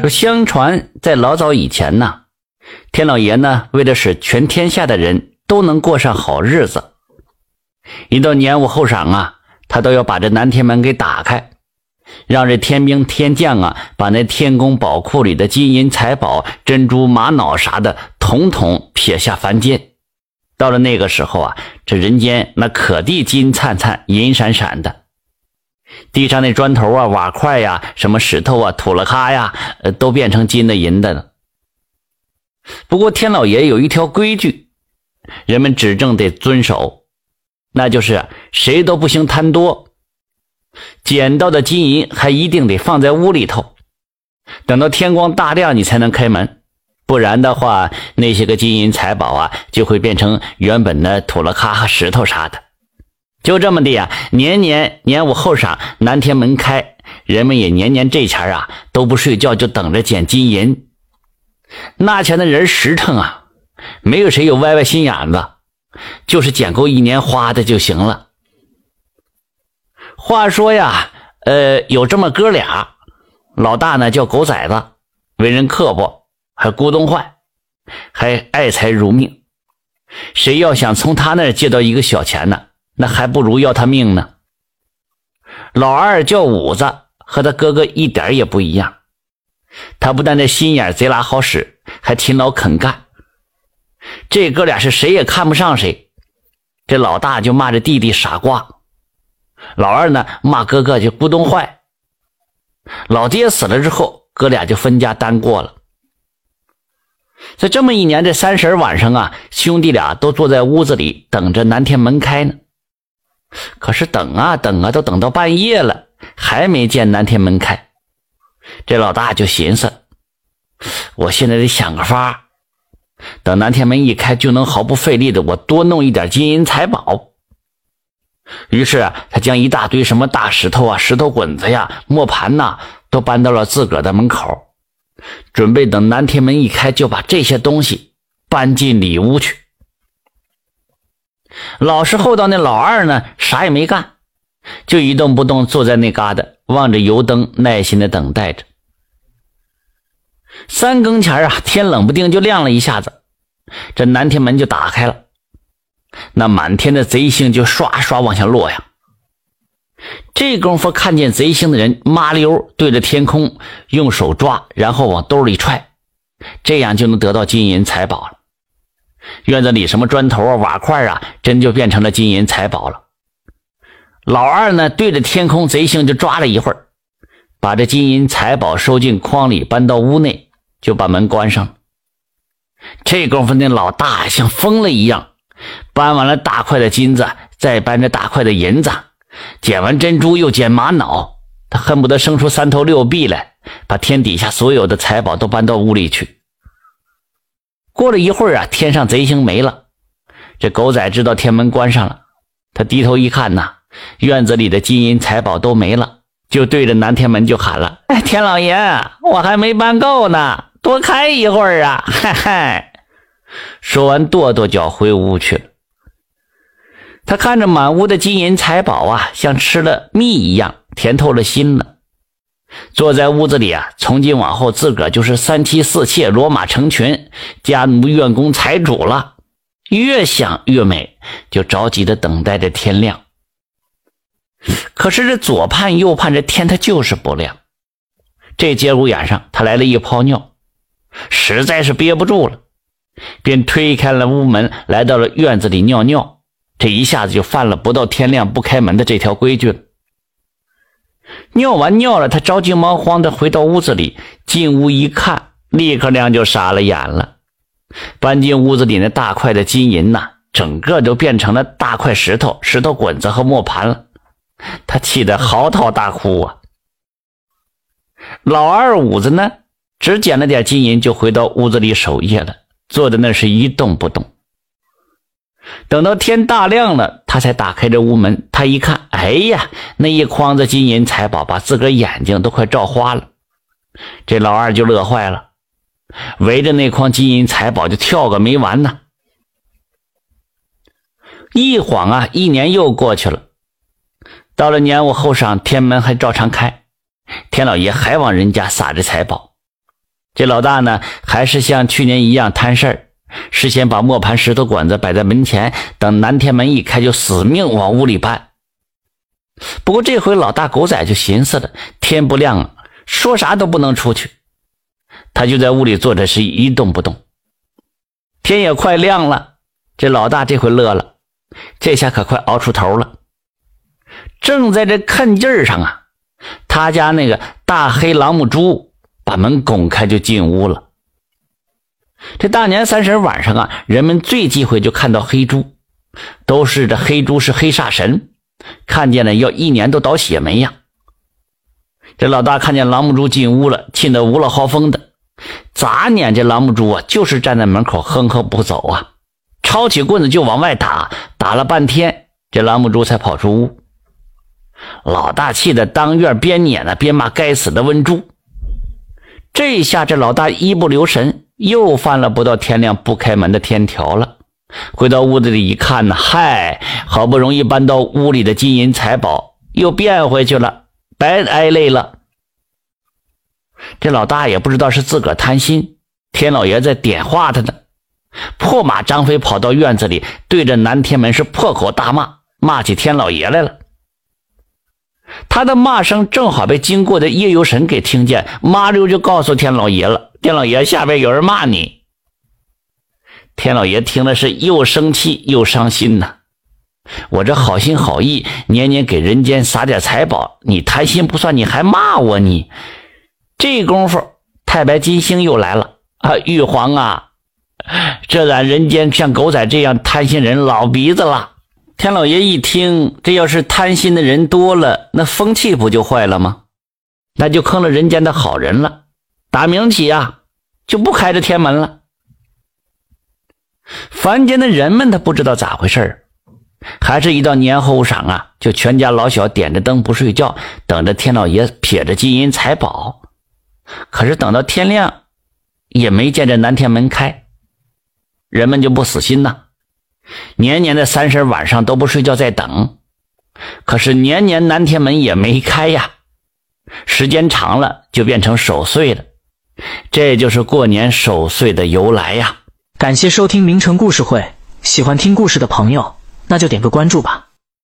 说，相传在老早以前呢，天老爷呢，为了使全天下的人都能过上好日子，一到年五后晌啊，他都要把这南天门给打开，让这天兵天将啊，把那天宫宝库里的金银财宝、珍珠玛瑙啥的，统统撇下凡间。到了那个时候啊，这人间那可地金灿灿、银闪闪的。地上那砖头啊、瓦块呀、什么石头啊、土了咖呀，呃，都变成金的、银的了。不过天老爷有一条规矩，人们指正得遵守，那就是谁都不行贪多，捡到的金银还一定得放在屋里头，等到天光大亮你才能开门，不然的话，那些个金银财宝啊就会变成原本的土了咖和石头啥的。就这么的呀，年年年五后晌，南天门开，人们也年年这前啊都不睡觉，就等着捡金银。那前的人实诚啊，没有谁有歪歪心眼子，就是捡够一年花的就行了。话说呀，呃，有这么哥俩，老大呢叫狗崽子，为人刻薄，还咕咚坏，还爱财如命。谁要想从他那儿借到一个小钱呢？那还不如要他命呢。老二叫五子，和他哥哥一点也不一样。他不但这心眼贼拉好使，还勤劳肯干。这哥俩是谁也看不上谁。这老大就骂这弟弟傻瓜，老二呢骂哥哥就咕咚坏。老爹死了之后，哥俩就分家单过了。在这么一年这三十晚上啊，兄弟俩都坐在屋子里等着南天门开呢。可是等啊等啊，都等到半夜了，还没见南天门开。这老大就寻思：我现在得想个法，等南天门一开，就能毫不费力的我多弄一点金银财宝。于是啊，他将一大堆什么大石头啊、石头滚子呀、磨盘呐，都搬到了自个儿的门口，准备等南天门一开，就把这些东西搬进里屋去。老实厚道那老二呢，啥也没干，就一动不动坐在那嘎达，望着油灯，耐心的等待着。三更前啊，天冷不丁就亮了一下子，这南天门就打开了，那满天的贼星就刷刷往下落呀。这功夫看见贼星的人，麻溜对着天空用手抓，然后往兜里揣，这样就能得到金银财宝了。院子里什么砖头啊、瓦块啊，真就变成了金银财宝了。老二呢，对着天空贼星就抓了一会儿，把这金银财宝收进筐里，搬到屋内，就把门关上了。这功夫，那老大像疯了一样，搬完了大块的金子，再搬着大块的银子，捡完珍珠又捡玛瑙，他恨不得生出三头六臂来，把天底下所有的财宝都搬到屋里去。过了一会儿啊，天上贼星没了。这狗仔知道天门关上了，他低头一看呐，院子里的金银财宝都没了，就对着南天门就喊了：“哎，天老爷，我还没搬够呢，多开一会儿啊！” 嗨嗨，说完跺跺脚回屋去了。他看着满屋的金银财宝啊，像吃了蜜一样甜透了心了。坐在屋子里啊，从今往后自个儿就是三妻四妾、骡马成群、家奴院工财主了。越想越美，就着急的等待着天亮。可是这左盼右盼，这天它就是不亮。这节骨眼上，他来了一泡尿，实在是憋不住了，便推开了屋门，来到了院子里尿尿。这一下子就犯了不到天亮不开门的这条规矩了。尿完尿了，他着急忙慌的回到屋子里，进屋一看，立刻亮就傻了眼了。搬进屋子里那大块的金银呐，整个都变成了大块石头、石头滚子和磨盘了。他气得嚎啕大哭啊！老二五子呢，只捡了点金银，就回到屋子里守夜了，坐在那是一动不动。等到天大亮了，他才打开这屋门。他一看，哎呀，那一筐子金银财宝，把自个儿眼睛都快照花了。这老二就乐坏了，围着那筐金银财宝就跳个没完呢。一晃啊，一年又过去了。到了年五后晌，天门还照常开，天老爷还往人家撒着财宝。这老大呢，还是像去年一样摊事儿，事先把磨盘、石头管子摆在门前，等南天门一开，就死命往屋里搬。不过这回老大狗仔就寻思了：天不亮了，说啥都不能出去。他就在屋里坐着，是一动不动。天也快亮了，这老大这回乐了，这下可快熬出头了。正在这看劲儿上啊，他家那个大黑老母猪把门拱开就进屋了。这大年三十晚上啊，人们最忌讳就看到黑猪，都是这黑猪是黑煞神。看见了要一年都倒血霉呀！这老大看见老母猪进屋了，气得无了嚎风的，咋撵这老母猪啊？就是站在门口哼哼不走啊！抄起棍子就往外打，打了半天，这老母猪才跑出屋。老大气得当院边撵呢边骂：“该死的瘟猪！”这下这老大一不留神，又犯了不到天亮不开门的天条了。回到屋子里一看呢，嗨，好不容易搬到屋里的金银财宝又变回去了，白挨累了。这老大也不知道是自个儿贪心，天老爷在点化他呢，破马张飞跑到院子里，对着南天门是破口大骂，骂起天老爷来了。他的骂声正好被经过的夜游神给听见，麻溜就告诉天老爷了：“天老爷，下边有人骂你。”天老爷听了是又生气又伤心呐！我这好心好意，年年给人间撒点财宝，你贪心不算，你还骂我你。这功夫，太白金星又来了啊！玉皇啊，这咱人间像狗仔这样贪心人老鼻子了。天老爷一听，这要是贪心的人多了，那风气不就坏了吗？那就坑了人间的好人了。打明起啊，就不开这天门了。凡间的人们他不知道咋回事还是一到年后晌啊，就全家老小点着灯不睡觉，等着天老爷撇着金银财宝。可是等到天亮，也没见这南天门开，人们就不死心呐。年年的三十晚上都不睡觉在等，可是年年南天门也没开呀。时间长了就变成守岁了，这就是过年守岁的由来呀。感谢收听名城故事会，喜欢听故事的朋友，那就点个关注吧。